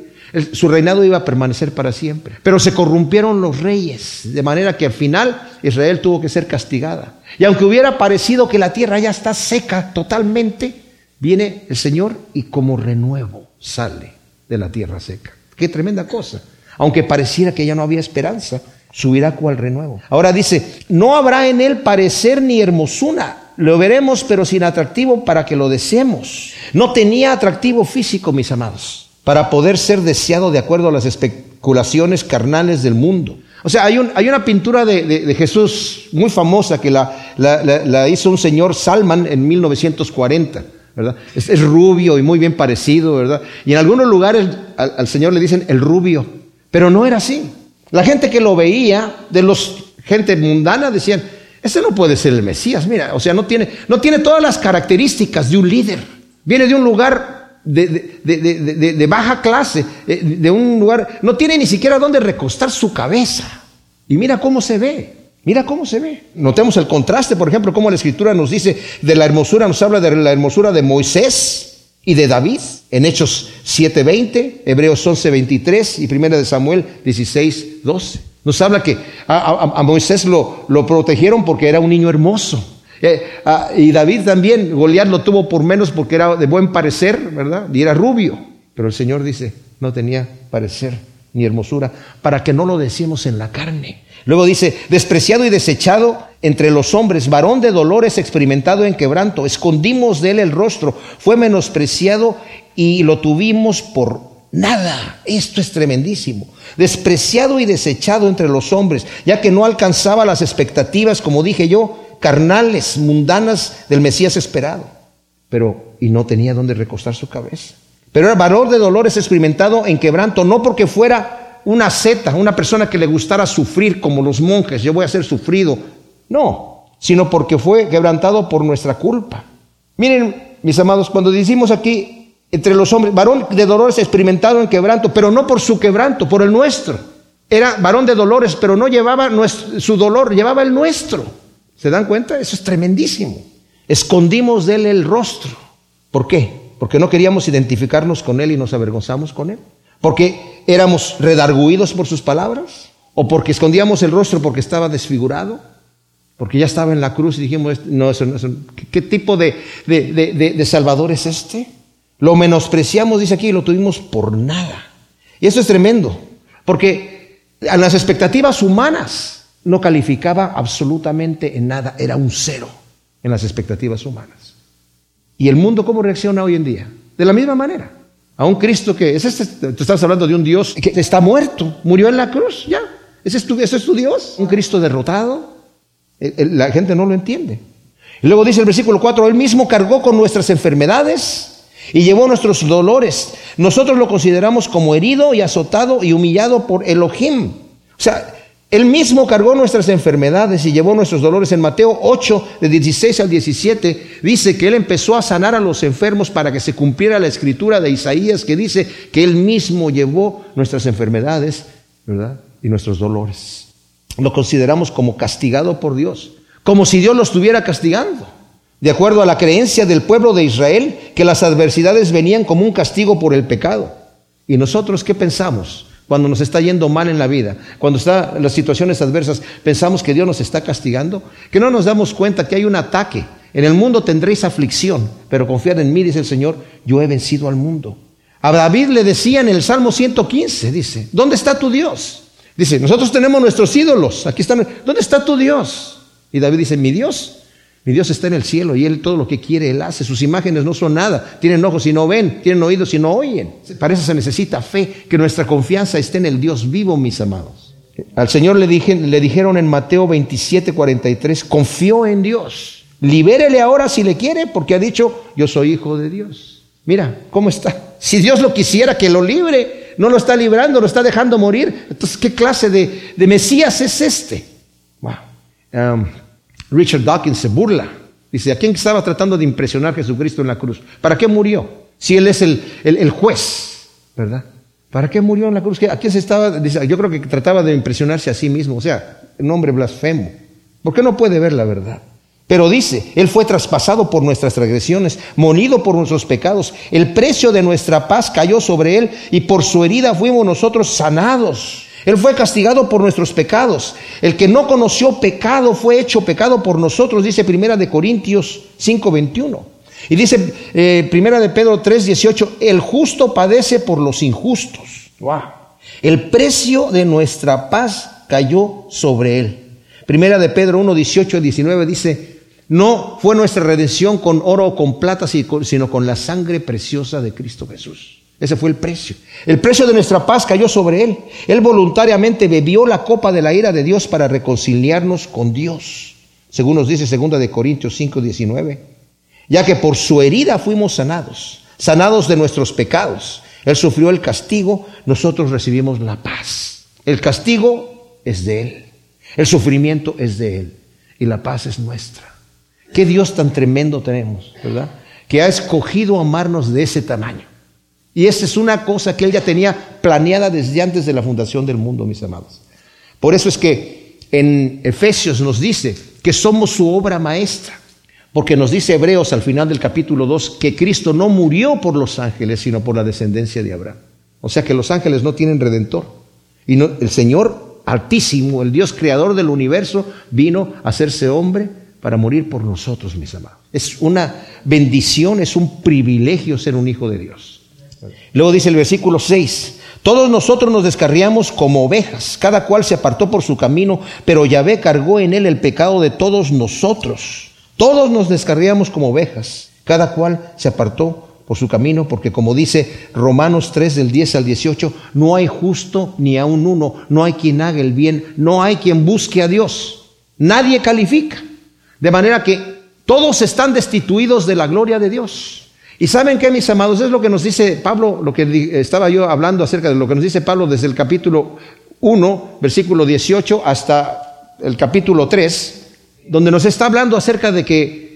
su reinado iba a permanecer para siempre. Pero se corrompieron los reyes, de manera que al final Israel tuvo que ser castigada. Y aunque hubiera parecido que la tierra ya está seca totalmente, viene el Señor y como renuevo sale de la tierra seca. Qué tremenda cosa. Aunque pareciera que ya no había esperanza, subirá cual renuevo. Ahora dice, no habrá en él parecer ni hermosura. Lo veremos, pero sin atractivo para que lo deseemos. No tenía atractivo físico, mis amados. para poder ser deseado de acuerdo a las especulaciones carnales del mundo. O sea, hay, un, hay una pintura de, Jesús muy famosa que la, la, hizo un señor Salman en 1940. ¿verdad? Es, rubio y muy bien parecido, ¿verdad? Y en algunos lugares al, Señor le dicen el rubio, pero no era así. La gente que lo veía, de los gente mundana, decían, ese no puede ser el Mesías, mira, o sea, no tiene, no tiene todas las características de un líder. Viene de un lugar de, de, baja clase, eh, de un lugar, no tiene ni siquiera dónde recostar su cabeza. Y mira cómo se ve, mira cómo se ve. Notemos el contraste, por ejemplo, cómo la escritura nos dice de la hermosura, nos habla de la hermosura de Moisés y de David en Hechos 7:20, Hebreos 11:23 y Primera de Samuel 16:12. Nos habla que a, Moisés lo, lo, protegieron porque era un niño hermoso. Eh, y David también, Goliat lo tuvo por menos porque era de buen parecer, ¿verdad? Y era rubio. Pero el Señor dice, no tenía parecer ni hermosura, para que no lo decimos en la carne. Luego dice, despreciado y desechado entre los hombres, varón de dolores experimentado en quebranto, escondimos de él el rostro, fue menospreciado y lo tuvimos por nada. Esto es tremendísimo. Despreciado y desechado entre los hombres, ya que no alcanzaba las expectativas, como dije yo, carnales, mundanas del Mesías esperado. Pero, y no tenía dónde recostar su cabeza. Pero era varón de dolores experimentado en quebranto, no porque fuera una zeta, una persona que le gustara sufrir como los monjes, yo voy a ser sufrido. No, sino porque fue quebrantado por nuestra culpa. Miren, mis amados, cuando decimos aquí entre los hombres, varón de dolores experimentado en quebranto, pero no por su quebranto, por el nuestro. Era varón de dolores, pero no llevaba su dolor, llevaba el nuestro. ¿Se dan cuenta? Eso es tremendísimo. Escondimos de él el rostro. ¿Por qué? Porque no queríamos identificarnos con él y nos avergonzamos con él. Porque éramos redarguidos por sus palabras. O porque escondíamos el rostro porque estaba desfigurado. Porque ya estaba en la cruz y dijimos, no, eso, no, ¿qué tipo de, de Salvador es este? Lo menospreciamos, dice aquí, y lo tuvimos por nada. Y eso es tremendo, porque a las expectativas humanas no calificaba absolutamente en nada, era un cero en las expectativas humanas. ¿Y el mundo cómo reacciona hoy en día? De la misma manera. A un Cristo que, es este, tú estás hablando de un Dios que está muerto, murió en la cruz, ya. Ese es tu, ese es tu Dios, un Cristo derrotado. La gente no lo entiende. Y luego dice el versículo 4, Él mismo cargó con nuestras enfermedades y llevó nuestros dolores. Nosotros lo consideramos como herido y azotado y humillado por Elohim. O sea, él mismo cargó nuestras enfermedades y llevó nuestros dolores. En Mateo 8, de 16 al 17, dice que Él empezó a sanar a los enfermos para que se cumpliera la escritura de Isaías que dice que Él mismo llevó nuestras enfermedades, ¿verdad? Y nuestros dolores. Lo consideramos como castigado por Dios, como si Dios lo estuviera castigando de acuerdo a la creencia del pueblo de Israel, que las adversidades venían como un castigo por el pecado. ¿Y nosotros qué pensamos cuando nos está yendo mal en la vida? Cuando están las situaciones adversas, pensamos que Dios nos está castigando, que no nos damos cuenta que hay un ataque. En el mundo tendréis aflicción, pero confiad en mí, dice el Señor, yo he vencido al mundo. A David le decía en el Salmo 115, dice, ¿dónde está tu Dios? Dice, nosotros tenemos nuestros ídolos, aquí están, ¿dónde está tu Dios? Y David dice, mi Dios mi Dios está en el cielo y Él todo lo que quiere, Él hace. Sus imágenes no son nada. Tienen ojos y no ven, tienen oídos y no oyen. Para eso se necesita fe, que nuestra confianza esté en el Dios vivo, mis amados. Al Señor le, le dijeron en Mateo 27, 43, confió en Dios. Libérele ahora si le quiere, porque ha dicho, yo soy hijo de Dios. Mira, ¿cómo está? Si Dios lo quisiera que lo libre, no lo está librando, lo está dejando morir. Entonces, ¿qué clase de, Mesías es este? Wow. Um, Richard Dawkins se burla. Dice, ¿a quién estaba tratando de impresionar Jesucristo en la cruz? ¿Para qué murió? Si Él es el, juez, ¿verdad? ¿Para qué murió en la cruz? ¿A quién se estaba? Dice, yo creo que trataba de impresionarse a sí mismo. O sea, un hombre blasfemo. ¿Por qué no puede ver la verdad? Pero dice, Él fue traspasado por nuestras transgresiones, molido por nuestros pecados. El precio de nuestra paz cayó sobre Él y por su herida fuimos nosotros sanados. Él fue castigado por nuestros pecados. El que no conoció pecado fue hecho pecado por nosotros, dice Primera de Corintios 5:21. Y dice eh, Primera de Pedro 3:18, el justo padece por los injustos. El precio de nuestra paz cayó sobre él. Primera de Pedro 1, 18 19 dice, no fue nuestra redención con oro o con plata, sino con la sangre preciosa de Cristo Jesús. Ese fue el precio. El precio de nuestra paz cayó sobre él. Él voluntariamente bebió la copa de la ira de Dios para reconciliarnos con Dios. Según nos dice 2 de Corintios 5, 19. Ya que por su herida fuimos sanados, sanados de nuestros pecados. Él sufrió el castigo, nosotros recibimos la paz. El castigo es de Él. El sufrimiento es de Él. Y la paz es nuestra. Qué Dios tan tremendo tenemos, ¿verdad? Que ha escogido amarnos de ese tamaño. Y esa es una cosa que él ya tenía planeada desde antes de la fundación del mundo, mis amados. Por eso es que en Efesios nos dice que somos su obra maestra, porque nos dice Hebreos al final del capítulo 2 que Cristo no murió por los ángeles, sino por la descendencia de Abraham. O sea que los ángeles no tienen redentor. Y el Señor altísimo, el Dios creador del universo, vino a hacerse hombre para morir por nosotros, mis amados. Es una bendición, es un privilegio ser un hijo de Dios. Luego dice el versículo 6, todos nosotros nos descarriamos como ovejas, cada cual se apartó por su camino, pero Yahvé cargó en él el pecado de todos nosotros. Todos nos descarriamos como ovejas, cada cual se apartó por su camino, porque como dice Romanos 3 del 10 al 18, no hay justo ni aun uno, no hay quien haga el bien, no hay quien busque a Dios, nadie califica. De manera que todos están destituidos de la gloria de Dios. Y saben qué, mis amados, es lo que nos dice Pablo, lo que estaba yo hablando acerca de lo que nos dice Pablo desde el capítulo 1, versículo 18, hasta el capítulo 3, donde nos está hablando acerca de que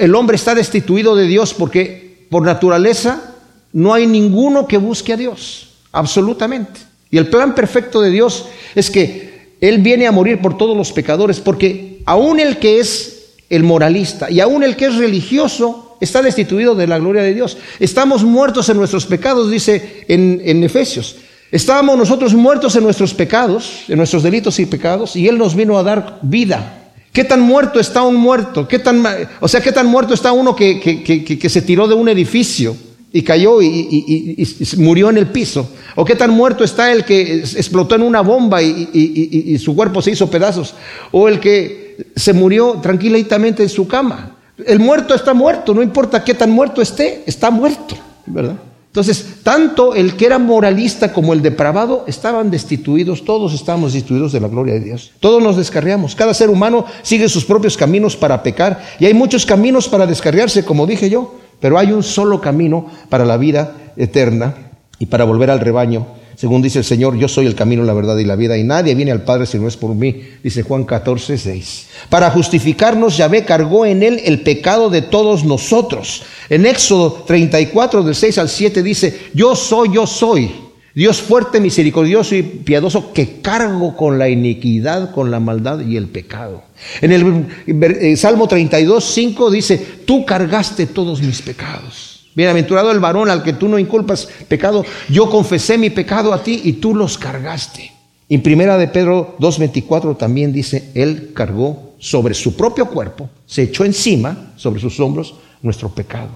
el hombre está destituido de Dios porque por naturaleza no hay ninguno que busque a Dios, absolutamente. Y el plan perfecto de Dios es que Él viene a morir por todos los pecadores, porque aún el que es el moralista y aún el que es religioso, está destituido de la gloria de Dios. Estamos muertos en nuestros pecados, dice en, Efesios. Estábamos nosotros muertos en nuestros pecados, en nuestros delitos y pecados, y Él nos vino a dar vida. ¿Qué tan muerto está un muerto? ¿Qué tan, o sea, ¿qué tan muerto está uno que, que, se tiró de un edificio y cayó y, y, murió en el piso? ¿O qué tan muerto está el que explotó en una bomba y, su cuerpo se hizo pedazos? ¿O el que se murió tranquilamente en su cama? El muerto está muerto, no importa qué tan muerto esté, está muerto, ¿verdad? Entonces, tanto el que era moralista como el depravado estaban destituidos, todos estábamos destituidos de la gloria de Dios. Todos nos descarriamos, cada ser humano sigue sus propios caminos para pecar y hay muchos caminos para descarriarse, como dije yo, pero hay un solo camino para la vida eterna y para volver al rebaño según dice el Señor, yo soy el camino, la verdad y la vida, y nadie viene al Padre si no es por mí, dice Juan 14, 6. Para justificarnos, Yahvé cargó en él el pecado de todos nosotros. En Éxodo 34, del 6 al 7 dice, yo soy, yo soy, Dios fuerte, misericordioso y piadoso, que cargo con la iniquidad, con la maldad y el pecado. En el eh, Salmo 32, 5 dice, tú cargaste todos mis pecados. Bienaventurado el varón al que tú no inculpas pecado. Yo confesé mi pecado a ti y tú los cargaste. En primera de Pedro 2.24 también dice, Él cargó sobre su propio cuerpo, se echó encima, sobre sus hombros, nuestro pecado.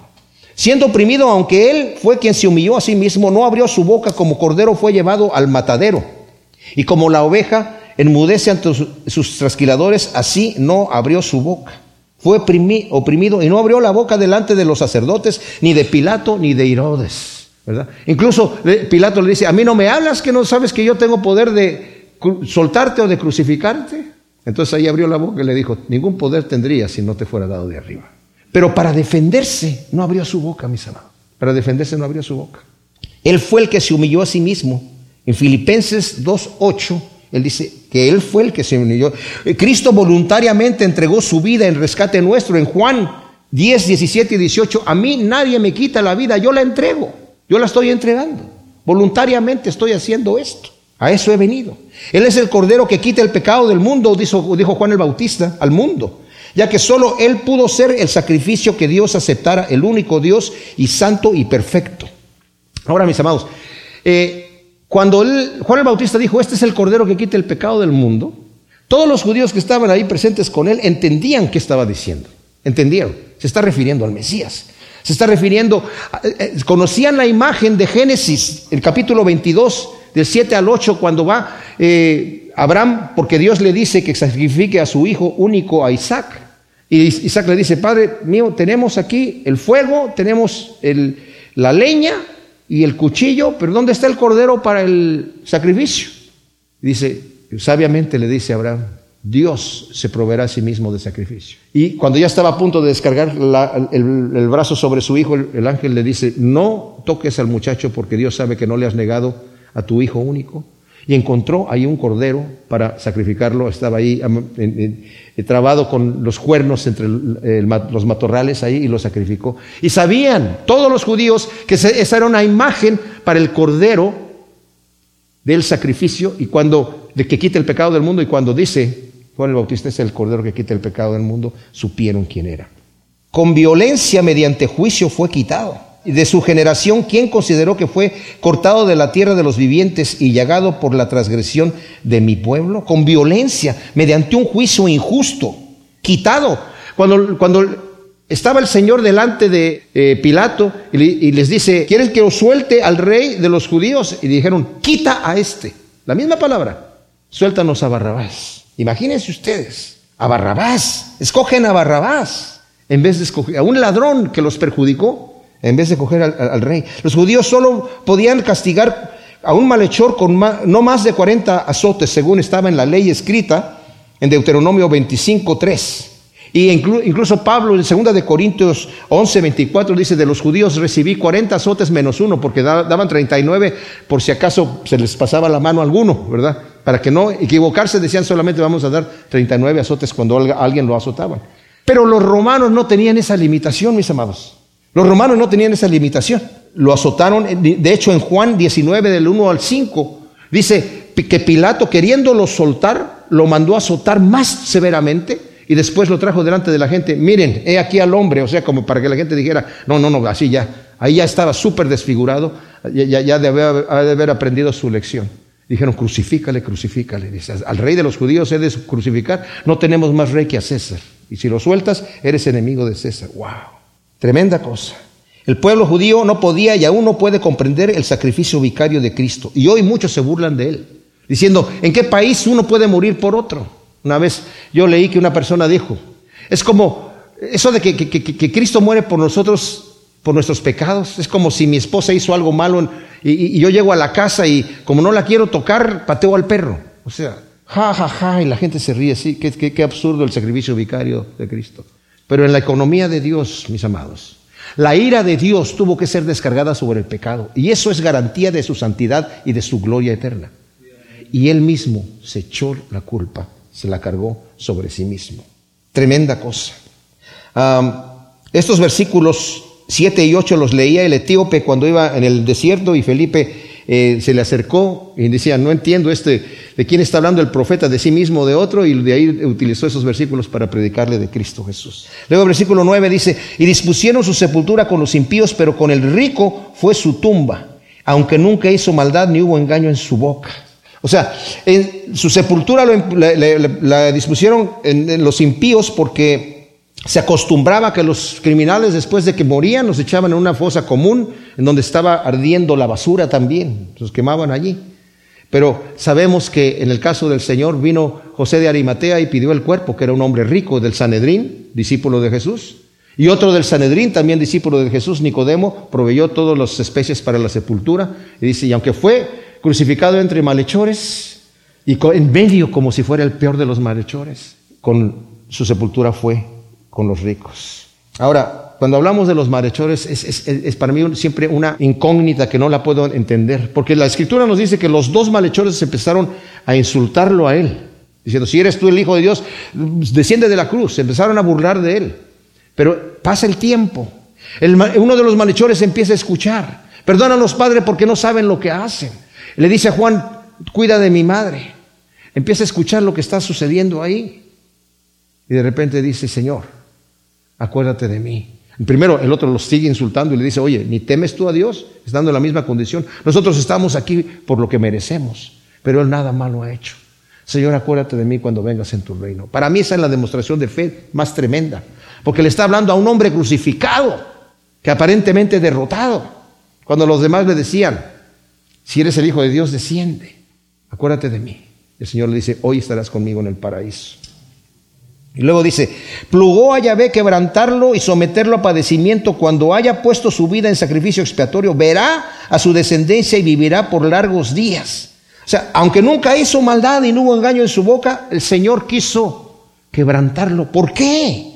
Siendo oprimido, aunque Él fue quien se humilló a sí mismo, no abrió su boca como cordero fue llevado al matadero. Y como la oveja enmudece ante sus trasquiladores, así no abrió su boca fue oprimido y no abrió la boca delante de los sacerdotes, ni de Pilato, ni de Herodes. ¿verdad? Incluso Pilato le dice, a mí no me hablas que no sabes que yo tengo poder de soltarte o de crucificarte. Entonces ahí abrió la boca y le dijo, ningún poder tendría si no te fuera dado de arriba. Pero para defenderse no abrió su boca, mis amados. Para defenderse no abrió su boca. Él fue el que se humilló a sí mismo. En Filipenses 2.8 él dice que Él fue el que se unió. Eh, Cristo voluntariamente entregó su vida en rescate nuestro. En Juan 10, 17 y 18, a mí nadie me quita la vida, yo la entrego, yo la estoy entregando. Voluntariamente estoy haciendo esto. A eso he venido. Él es el Cordero que quita el pecado del mundo, dijo, Juan el Bautista, al mundo. Ya que solo Él pudo ser el sacrificio que Dios aceptara, el único Dios y santo y perfecto. Ahora, mis amados, eh, cuando Juan el Bautista dijo, este es el Cordero que quita el pecado del mundo, todos los judíos que estaban ahí presentes con él entendían qué estaba diciendo. Entendieron. Se está refiriendo al Mesías. Se está refiriendo, eh, eh, conocían la imagen de Génesis, el capítulo 22, del 7 al 8, cuando va eh, Abraham, porque Dios le dice que sacrifique a su hijo único, a Isaac. Y Isaac le dice, Padre mío, tenemos aquí el fuego, tenemos la leña, y el cuchillo, pero ¿dónde está el cordero para el sacrificio? Dice, sabiamente le dice a Abraham, Dios se proveerá a sí mismo de sacrificio. Y cuando ya estaba a punto de descargar el, brazo sobre su hijo, el, ángel le dice, no toques al muchacho porque Dios sabe que no le has negado a tu hijo único. Y encontró ahí un cordero para sacrificarlo, estaba ahí trabado con los cuernos entre los matorrales ahí y lo sacrificó. Y sabían todos los judíos que esa era una imagen para el cordero del sacrificio y cuando de que quita el pecado del mundo y cuando dice Juan el Bautista es el Cordero que quita el pecado del mundo, supieron quién era. Con violencia mediante juicio fue quitado. De su generación, ¿quién consideró que fue cortado de la tierra de los vivientes y llagado por la transgresión de mi pueblo? Con violencia, mediante un juicio injusto, quitado. Cuando, cuando estaba el Señor delante de eh, Pilato y, y, les dice, ¿quieres que os suelte al rey de los judíos? Y dijeron, quita a este. La misma palabra, suéltanos a Barrabás. Imagínense ustedes, a Barrabás, escogen a Barrabás en vez de escoger a un ladrón que los perjudicó, en vez de coger al, rey. Los judíos solo podían castigar a un malhechor con no más de 40 azotes, según estaba en la ley escrita en Deuteronomio 25, 3. Y incluso Pablo en 2 de Corintios 11, 24 dice, de los judíos recibí 40 azotes menos uno, porque daban 39 por si acaso se les pasaba la mano a alguno, ¿verdad? Para que no equivocarse, decían solamente vamos a dar 39 azotes cuando alguien lo azotaban. Pero los romanos no tenían esa limitación, mis amados. Los romanos no tenían esa limitación. Lo azotaron, de hecho en Juan 19 del 1 al 5, dice que Pilato queriéndolo soltar, lo mandó a azotar más severamente y después lo trajo delante de la gente. Miren, he aquí al hombre, o sea, como para que la gente dijera, no, no, no, así ya. Ahí ya estaba súper desfigurado, ya, ya, debe haber aprendido su lección. Dijeron, crucifícale, crucifícale. Dice, al rey de los judíos he de crucificar. No tenemos más rey que a César. Y si lo sueltas, eres enemigo de César. ¡Wow! Tremenda cosa. El pueblo judío no podía y aún no puede comprender el sacrificio vicario de Cristo. Y hoy muchos se burlan de él, diciendo, ¿en qué país uno puede morir por otro? Una vez yo leí que una persona dijo, es como eso de que, Cristo muere por nosotros por nuestros pecados. Es como si mi esposa hizo algo malo y, yo llego a la casa y como no la quiero tocar, pateo al perro. O sea, ja, ja, ja, y la gente se ríe, sí, qué, qué, absurdo el sacrificio vicario de Cristo. Pero en la economía de Dios, mis amados, la ira de Dios tuvo que ser descargada sobre el pecado y eso es garantía de su santidad y de su gloria eterna. Y él mismo se echó la culpa, se la cargó sobre sí mismo. Tremenda cosa. estos versículos 7 y 8 los leía el etíope cuando iba en el desierto y Felipe eh, se le acercó y decía, no entiendo este, de quién está hablando el profeta, de sí mismo o de otro, y de ahí utilizó esos versículos para predicarle de Cristo Jesús. Luego versículo 9 dice, y dispusieron su sepultura con los impíos, pero con el rico fue su tumba, aunque nunca hizo maldad ni hubo engaño en su boca. O sea, en su sepultura la, dispusieron los impíos porque se acostumbraba que los criminales después de que morían los echaban en una fosa común en donde estaba ardiendo la basura también, los quemaban allí. Pero sabemos que en el caso del Señor vino José de Arimatea y pidió el cuerpo, que era un hombre rico del Sanedrín, discípulo de Jesús. Y otro del Sanedrín, también discípulo de Jesús, Nicodemo, proveyó todas las especies para la sepultura. Y dice, y aunque fue crucificado entre malhechores, y en medio como si fuera el peor de los malhechores, con su sepultura fue con los ricos. Ahora, cuando hablamos de los malhechores, es, para mí siempre una incógnita que no la puedo entender, porque la escritura nos dice que los dos malhechores empezaron a insultarlo a él, diciendo, si eres tú el Hijo de Dios, desciende de la cruz, se empezaron a burlar de él. Pero pasa el tiempo, uno de los malhechores empieza a escuchar, perdónanos Padre porque no saben lo que hacen. Le dice a Juan, cuida de mi madre. Empieza a escuchar lo que está sucediendo ahí. Y de repente dice, Señor, acuérdate de mí. Primero, el otro los sigue insultando y le dice, oye, ¿ni temes tú a Dios? Estando en la misma condición. Nosotros estamos aquí por lo que merecemos, pero Él nada malo ha hecho. Señor, acuérdate de mí cuando vengas en tu reino. Para mí esa es la demostración de fe más tremenda, porque le está hablando a un hombre crucificado, que aparentemente derrotado, cuando los demás le decían, si eres el Hijo de Dios, desciende, acuérdate de mí. El Señor le dice, hoy estarás conmigo en el paraíso. Y luego dice, plugó a Yahvé quebrantarlo y someterlo a padecimiento cuando haya puesto su vida en sacrificio expiatorio, verá a su descendencia y vivirá por largos días. O sea, aunque nunca hizo maldad y no hubo engaño en su boca, el Señor quiso quebrantarlo. ¿Por qué?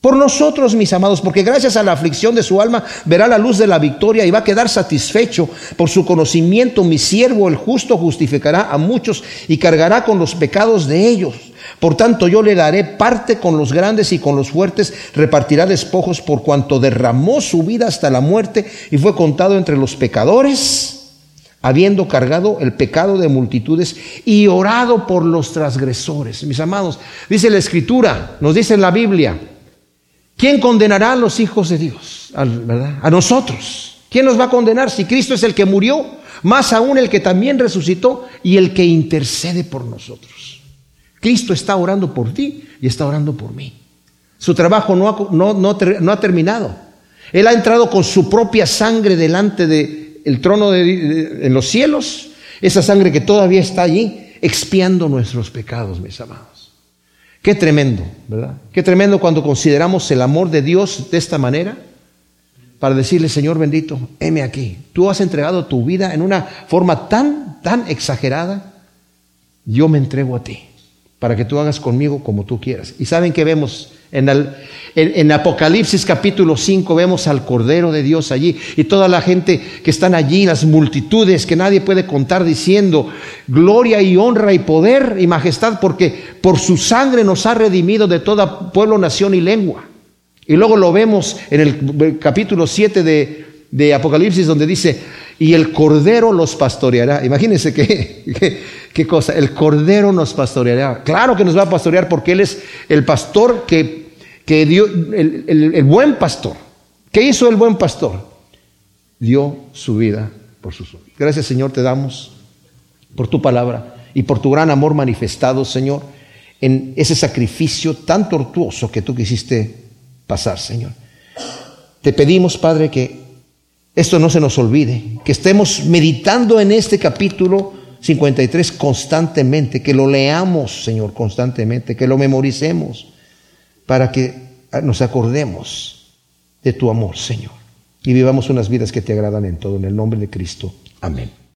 Por nosotros, mis amados, porque gracias a la aflicción de su alma verá la luz de la victoria y va a quedar satisfecho por su conocimiento. Mi siervo, el justo, justificará a muchos y cargará con los pecados de ellos. Por tanto, yo le daré parte con los grandes y con los fuertes, repartirá despojos por cuanto derramó su vida hasta la muerte y fue contado entre los pecadores, habiendo cargado el pecado de multitudes y orado por los transgresores. Mis amados, dice la Escritura, nos dice en la Biblia, ¿quién condenará a los hijos de Dios? A nosotros. ¿Quién nos va a condenar si Cristo es el que murió? Más aún el que también resucitó y el que intercede por nosotros. Cristo está orando por ti y está orando por mí. Su trabajo no ha, no, terminado. Él ha entrado con su propia sangre delante del trono de, en los cielos, esa sangre que todavía está allí, expiando nuestros pecados, mis amados. Qué tremendo, ¿verdad? Qué tremendo cuando consideramos el amor de Dios de esta manera, para decirle, Señor bendito, heme aquí. Tú has entregado tu vida en una forma tan, tan exagerada, yo me entrego a ti para que tú hagas conmigo como tú quieras. Y saben que vemos en, el, Apocalipsis capítulo 5, vemos al Cordero de Dios allí y toda la gente que están allí, las multitudes que nadie puede contar diciendo, gloria y honra y poder y majestad, porque por su sangre nos ha redimido de toda pueblo, nación y lengua. Y luego lo vemos en el capítulo 7 de, de Apocalipsis donde dice, y el Cordero los pastoreará. Imagínense que ¿Qué cosa? El Cordero nos pastoreará. Claro que nos va a pastorear porque Él es el pastor que, que dio, el, el buen pastor. ¿Qué hizo el buen pastor? Dio su vida por sus ovejas. Gracias Señor te damos por tu palabra y por tu gran amor manifestado, Señor, en ese sacrificio tan tortuoso que tú quisiste pasar, Señor. Te pedimos, Padre, que esto no se nos olvide, que estemos meditando en este capítulo 53 constantemente, que lo leamos, Señor, constantemente, que lo memoricemos, para que nos acordemos de tu amor, Señor, y vivamos unas vidas que te agradan en todo, en el nombre de Cristo. Amén.